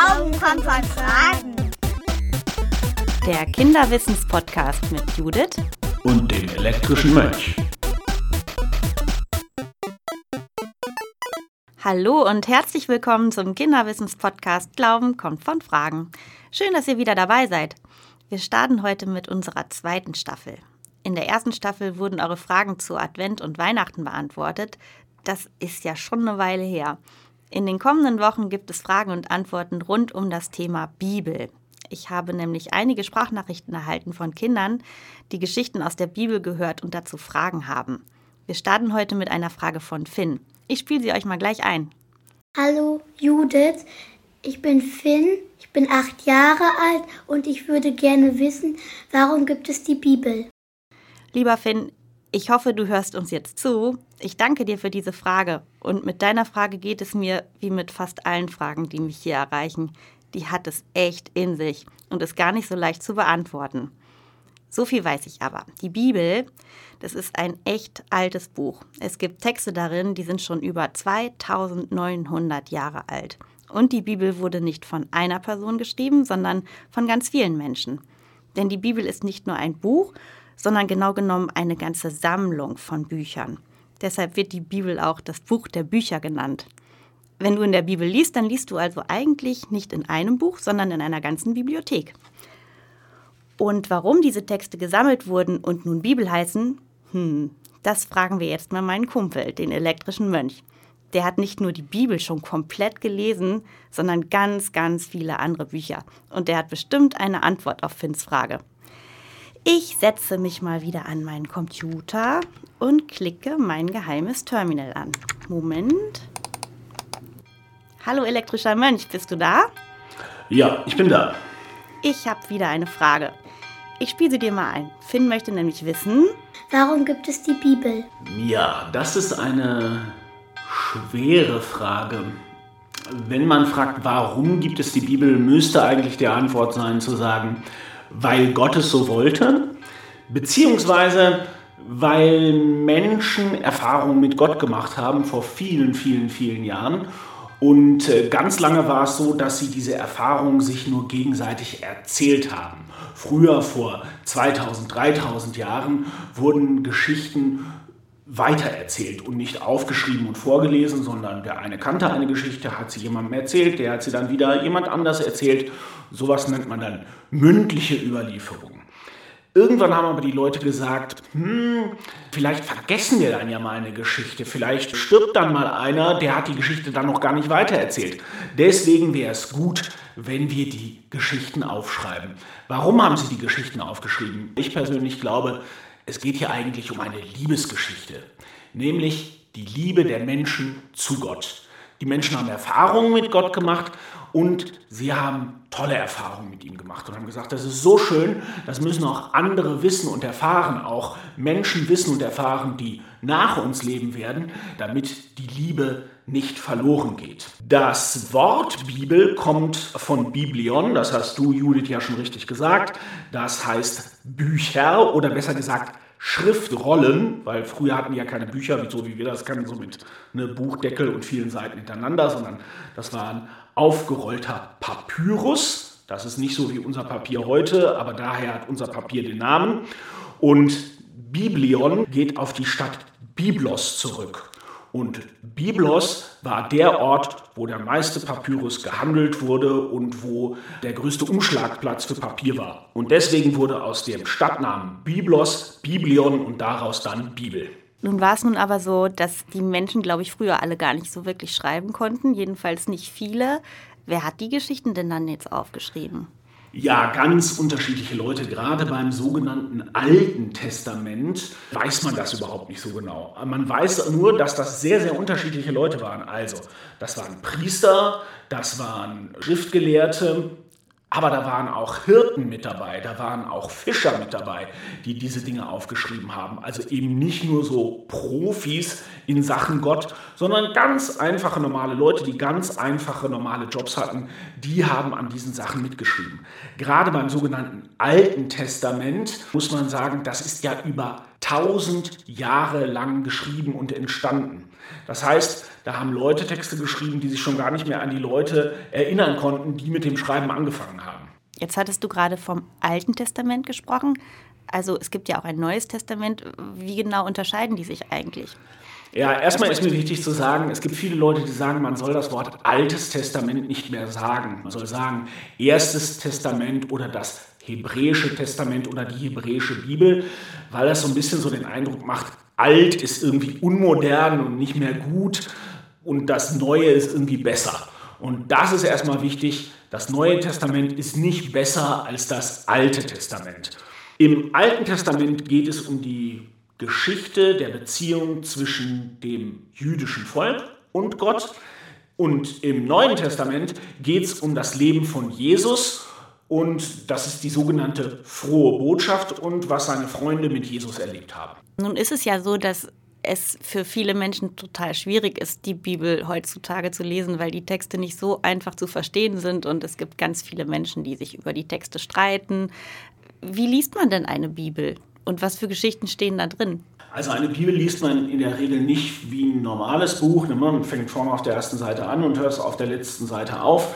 Glauben kommt von Fragen. Der Kinderwissenspodcast mit Judith und dem elektrischen Mönch. Hallo und herzlich willkommen zum Kinderwissenspodcast Glauben kommt von Fragen. Schön, dass ihr wieder dabei seid. Wir starten heute mit unserer zweiten Staffel. In der ersten Staffel wurden eure Fragen zu Advent und Weihnachten beantwortet. Das ist ja schon eine Weile her. In den kommenden Wochen gibt es Fragen und Antworten rund um das Thema Bibel. Ich habe nämlich einige Sprachnachrichten erhalten von Kindern, die Geschichten aus der Bibel gehört und dazu Fragen haben. Wir starten heute mit einer Frage von Finn. Ich spiele sie euch mal gleich ein. Hallo Judith, ich bin Finn, ich bin acht Jahre alt und ich würde gerne wissen, warum gibt es die Bibel? Lieber Finn, ich hoffe, du hörst uns jetzt zu. Ich danke dir für diese Frage. Und mit deiner Frage geht es mir wie mit fast allen Fragen, die mich hier erreichen. Die hat es echt in sich und ist gar nicht so leicht zu beantworten. So viel weiß ich aber. Die Bibel, das ist ein echt altes Buch. Es gibt Texte darin, die sind schon über 2900 Jahre alt. Und die Bibel wurde nicht von einer Person geschrieben, sondern von ganz vielen Menschen. Denn die Bibel ist nicht nur ein Buch, sondern genau genommen eine ganze Sammlung von Büchern. Deshalb wird die Bibel auch das Buch der Bücher genannt. Wenn du in der Bibel liest, dann liest du also eigentlich nicht in einem Buch, sondern in einer ganzen Bibliothek. Und warum diese Texte gesammelt wurden und nun Bibel heißen, hm, das fragen wir jetzt mal meinen Kumpel, den elektrischen Mönch. Der hat nicht nur die Bibel schon komplett gelesen, sondern ganz, ganz viele andere Bücher. Und der hat bestimmt eine Antwort auf Finns Frage. Ich setze mich mal wieder an meinen Computer und klicke mein geheimes Terminal an. Moment. Hallo elektrischer Mönch, bist du da? Ja, ich bin da. Ich habe wieder eine Frage. Ich spiele sie dir mal ein. Finn möchte nämlich wissen, warum gibt es die Bibel? Ja, das ist eine schwere Frage. Wenn man fragt, warum gibt es die Bibel, müsste eigentlich die Antwort sein zu sagen, weil Gott es so wollte, beziehungsweise weil Menschen Erfahrungen mit Gott gemacht haben vor vielen, vielen, vielen Jahren. Und äh, ganz lange war es so, dass sie diese Erfahrungen sich nur gegenseitig erzählt haben. Früher, vor 2000, 3000 Jahren, wurden Geschichten weitererzählt und nicht aufgeschrieben und vorgelesen, sondern der eine kannte eine Geschichte, hat sie jemandem erzählt, der hat sie dann wieder jemand anders erzählt. Sowas nennt man dann mündliche Überlieferung. Irgendwann haben aber die Leute gesagt, hm, vielleicht vergessen wir dann ja mal eine Geschichte, vielleicht stirbt dann mal einer, der hat die Geschichte dann noch gar nicht weitererzählt. Deswegen wäre es gut, wenn wir die Geschichten aufschreiben. Warum haben sie die Geschichten aufgeschrieben? Ich persönlich glaube, es geht hier eigentlich um eine Liebesgeschichte, nämlich die Liebe der Menschen zu Gott. Die Menschen haben Erfahrungen mit Gott gemacht und sie haben tolle Erfahrungen mit ihm gemacht und haben gesagt, das ist so schön, das müssen auch andere wissen und erfahren, auch Menschen wissen und erfahren, die nach uns leben werden, damit die Liebe nicht verloren geht. Das Wort Bibel kommt von Biblion, das hast du, Judith, ja schon richtig gesagt. Das heißt Bücher oder besser gesagt Schriftrollen, weil früher hatten die ja keine Bücher, so wie wir das kennen, so mit ne, Buchdeckel und vielen Seiten hintereinander, sondern das war ein aufgerollter Papyrus. Das ist nicht so wie unser Papier heute, aber daher hat unser Papier den Namen. Und Biblion geht auf die Stadt Biblos zurück. Und Biblos war der Ort, wo der meiste Papyrus gehandelt wurde und wo der größte Umschlagplatz für Papier war. Und deswegen wurde aus dem Stadtnamen Biblos Biblion und daraus dann Bibel. Nun war es nun aber so, dass die Menschen, glaube ich, früher alle gar nicht so wirklich schreiben konnten, jedenfalls nicht viele. Wer hat die Geschichten denn dann jetzt aufgeschrieben? Ja, ganz unterschiedliche Leute. Gerade beim sogenannten Alten Testament weiß man das überhaupt nicht so genau. Man weiß nur, dass das sehr, sehr unterschiedliche Leute waren. Also, das waren Priester, das waren Schriftgelehrte, aber da waren auch Hirten mit dabei, da waren auch Fischer mit dabei, die diese Dinge aufgeschrieben haben. Also eben nicht nur so Profis in Sachen Gott, sondern ganz einfache normale Leute, die ganz einfache normale Jobs hatten, die haben an diesen Sachen mitgeschrieben. Gerade beim sogenannten Alten Testament muss man sagen, das ist ja über tausend Jahre lang geschrieben und entstanden. Das heißt, da haben Leute Texte geschrieben, die sich schon gar nicht mehr an die Leute erinnern konnten, die mit dem Schreiben angefangen haben. Jetzt hattest du gerade vom Alten Testament gesprochen. Also es gibt ja auch ein Neues Testament. Wie genau unterscheiden die sich eigentlich? Ja, erstmal ist mir wichtig zu sagen, es gibt viele Leute, die sagen, man soll das Wort Altes Testament nicht mehr sagen. Man soll sagen Erstes Testament oder das Hebräische Testament oder die Hebräische Bibel, weil das so ein bisschen so den Eindruck macht, alt ist irgendwie unmodern und nicht mehr gut und das Neue ist irgendwie besser. Und das ist erstmal wichtig. Das Neue Testament ist nicht besser als das Alte Testament. Im Alten Testament geht es um die Geschichte der Beziehung zwischen dem jüdischen Volk und Gott. Und im Neuen Testament geht es um das Leben von Jesus und das ist die sogenannte frohe Botschaft und was seine Freunde mit Jesus erlebt haben. Nun ist es ja so, dass es für viele Menschen total schwierig ist, die Bibel heutzutage zu lesen, weil die Texte nicht so einfach zu verstehen sind und es gibt ganz viele Menschen, die sich über die Texte streiten. Wie liest man denn eine Bibel? Und was für Geschichten stehen da drin? Also eine Bibel liest man in der Regel nicht wie ein normales Buch. Ne, man fängt vorne auf der ersten Seite an und hört es auf der letzten Seite auf.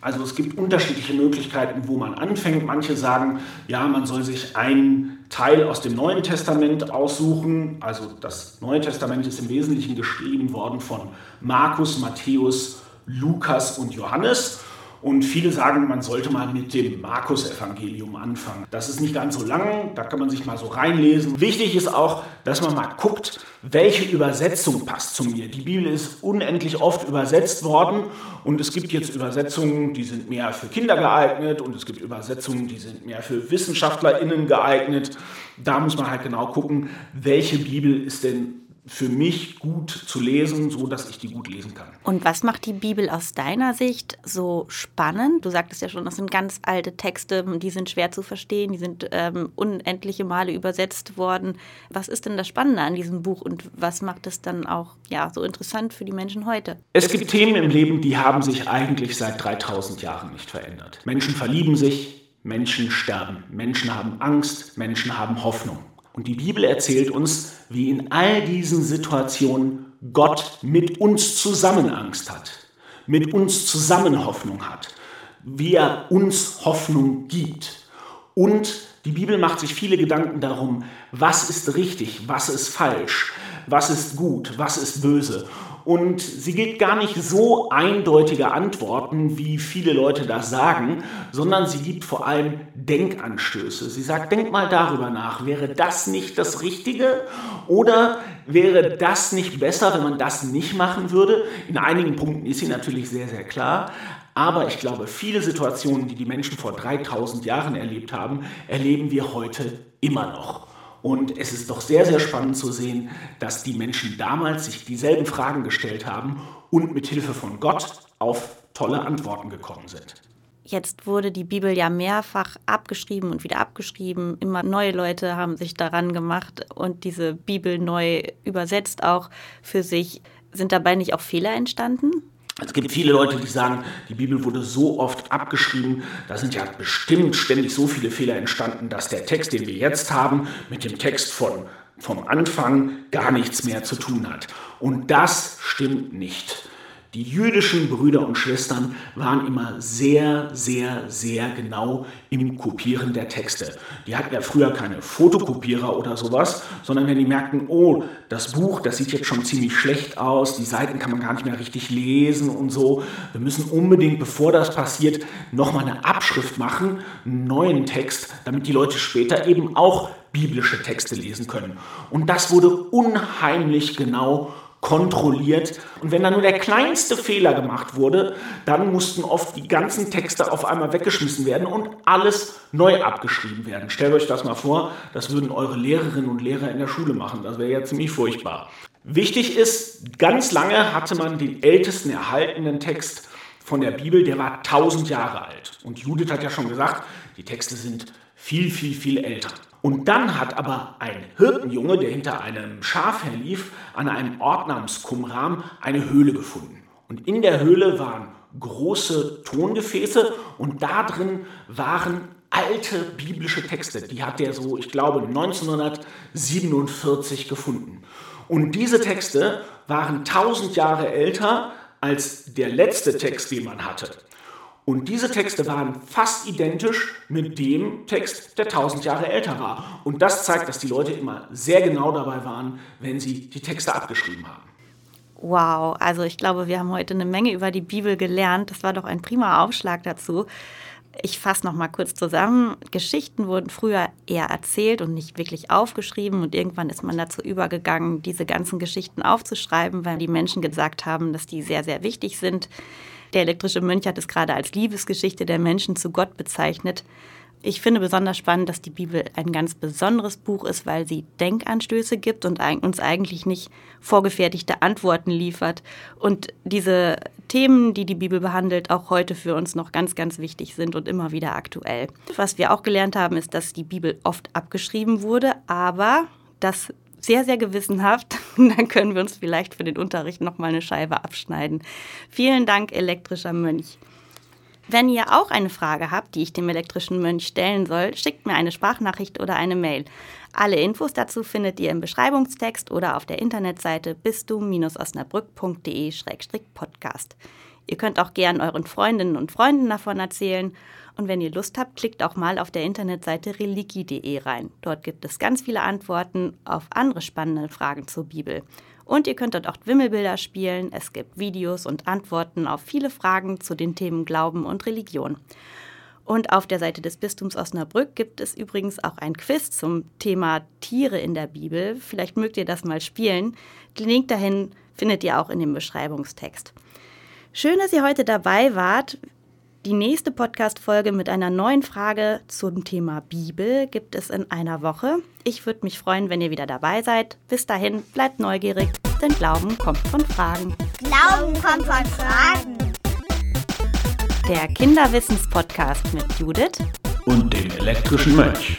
Also es gibt unterschiedliche Möglichkeiten, wo man anfängt. Manche sagen, ja, man soll sich einen Teil aus dem Neuen Testament aussuchen. Also das Neue Testament ist im Wesentlichen geschrieben worden von Markus, Matthäus, Lukas und Johannes. Und viele sagen, man sollte mal mit dem Markus-Evangelium anfangen. Das ist nicht ganz so lang, da kann man sich mal so reinlesen. Wichtig ist auch, dass man mal guckt, welche Übersetzung passt zu mir. Die Bibel ist unendlich oft übersetzt worden und es gibt jetzt Übersetzungen, die sind mehr für Kinder geeignet und es gibt Übersetzungen, die sind mehr für WissenschaftlerInnen geeignet. Da muss man halt genau gucken, welche Bibel ist denn für mich gut zu lesen, so dass ich die gut lesen kann. Und was macht die Bibel aus deiner Sicht so spannend? Du sagtest ja schon, das sind ganz alte Texte, die sind schwer zu verstehen, die sind ähm, unendliche Male übersetzt worden. Was ist denn das Spannende an diesem Buch und was macht es dann auch ja, so interessant für die Menschen heute? Es gibt Themen im Leben, die haben sich eigentlich seit 3000 Jahren nicht verändert. Menschen verlieben sich, Menschen sterben, Menschen haben Angst, Menschen haben Hoffnung. Und die Bibel erzählt uns, wie in all diesen Situationen Gott mit uns zusammen Angst hat, mit uns zusammen Hoffnung hat, wie er uns Hoffnung gibt. Und die Bibel macht sich viele Gedanken darum, was ist richtig, was ist falsch, was ist gut, was ist böse. Und sie gibt gar nicht so eindeutige Antworten, wie viele Leute das sagen, sondern sie gibt vor allem Denkanstöße. Sie sagt, denk mal darüber nach, wäre das nicht das Richtige oder wäre das nicht besser, wenn man das nicht machen würde? In einigen Punkten ist sie natürlich sehr, sehr klar. Aber ich glaube, viele Situationen, die die Menschen vor 3000 Jahren erlebt haben, erleben wir heute immer noch. Und es ist doch sehr, sehr spannend zu sehen, dass die Menschen damals sich dieselben Fragen gestellt haben und mit Hilfe von Gott auf tolle Antworten gekommen sind. Jetzt wurde die Bibel ja mehrfach abgeschrieben und wieder abgeschrieben. Immer neue Leute haben sich daran gemacht und diese Bibel neu übersetzt auch für sich. Sind dabei nicht auch Fehler entstanden? Es gibt viele Leute, die sagen, die Bibel wurde so oft abgeschrieben, da sind ja bestimmt ständig so viele Fehler entstanden, dass der Text, den wir jetzt haben, mit dem Text von, vom Anfang gar nichts mehr zu tun hat. Und das stimmt nicht. Die jüdischen Brüder und Schwestern waren immer sehr, sehr, sehr genau im Kopieren der Texte. Die hatten ja früher keine Fotokopierer oder sowas, sondern wenn die merkten, oh, das Buch, das sieht jetzt schon ziemlich schlecht aus, die Seiten kann man gar nicht mehr richtig lesen und so, wir müssen unbedingt, bevor das passiert, nochmal eine Abschrift machen, einen neuen Text, damit die Leute später eben auch biblische Texte lesen können. Und das wurde unheimlich genau kontrolliert. Und wenn da nur der kleinste Fehler gemacht wurde, dann mussten oft die ganzen Texte auf einmal weggeschmissen werden und alles neu abgeschrieben werden. Stellt euch das mal vor, das würden eure Lehrerinnen und Lehrer in der Schule machen. Das wäre ja ziemlich furchtbar. Wichtig ist, ganz lange hatte man den ältesten erhaltenen Text von der Bibel, der war 1000 Jahre alt. Und Judith hat ja schon gesagt, die Texte sind viel, viel, viel älter. Und dann hat aber ein Hirtenjunge, der hinter einem Schaf herlief, an einem Ort namens Qumran eine Höhle gefunden. Und in der Höhle waren große Tongefäße und da drin waren alte biblische Texte. Die hat er so, ich glaube, 1947 gefunden. Und diese Texte waren 1000 Jahre älter als der letzte Text, den man hatte. Und diese Texte waren fast identisch mit dem Text, der 1000 Jahre älter war. Und das zeigt, dass die Leute immer sehr genau dabei waren, wenn sie die Texte abgeschrieben haben. Wow, also ich glaube, wir haben heute eine Menge über die Bibel gelernt. Das war doch ein prima Aufschlag dazu. Ich fasse noch mal kurz zusammen. Geschichten wurden früher eher erzählt und nicht wirklich aufgeschrieben. Und irgendwann ist man dazu übergegangen, diese ganzen Geschichten aufzuschreiben, weil die Menschen gesagt haben, dass die sehr, sehr wichtig sind. Der elektrische Mönch hat es gerade als Liebesgeschichte der Menschen zu Gott bezeichnet. Ich finde besonders spannend, dass die Bibel ein ganz besonderes Buch ist, weil sie Denkanstöße gibt und uns eigentlich nicht vorgefertigte Antworten liefert. Und diese Themen, die die Bibel behandelt, auch heute für uns noch ganz, ganz wichtig sind und immer wieder aktuell. Was wir auch gelernt haben, ist, dass die Bibel oft abgeschrieben wurde, aber dass sehr, sehr gewissenhaft. Dann können wir uns vielleicht für den Unterricht noch mal eine Scheibe abschneiden. Vielen Dank, elektrischer Mönch. Wenn ihr auch eine Frage habt, die ich dem elektrischen Mönch stellen soll, schickt mir eine Sprachnachricht oder eine Mail. Alle Infos dazu findet ihr im Beschreibungstext oder auf der Internetseite bistum-osnabrück.de-podcast. Ihr könnt auch gern euren Freundinnen und Freunden davon erzählen. Und wenn ihr Lust habt, klickt auch mal auf der Internetseite religi.de rein. Dort gibt es ganz viele Antworten auf andere spannende Fragen zur Bibel. Und ihr könnt dort auch Wimmelbilder spielen. Es gibt Videos und Antworten auf viele Fragen zu den Themen Glauben und Religion. Und auf der Seite des Bistums Osnabrück gibt es übrigens auch ein Quiz zum Thema Tiere in der Bibel. Vielleicht mögt ihr das mal spielen. Den Link dahin findet ihr auch in dem Beschreibungstext. Schön, dass ihr heute dabei wart. Die nächste Podcast-Folge mit einer neuen Frage zum Thema Bibel gibt es in einer Woche. Ich würde mich freuen, wenn ihr wieder dabei seid. Bis dahin, bleibt neugierig, denn Glauben kommt von Fragen. Glauben kommt von Fragen. Der Kinderwissens-Podcast mit Judith Und dem elektrischen Mönch.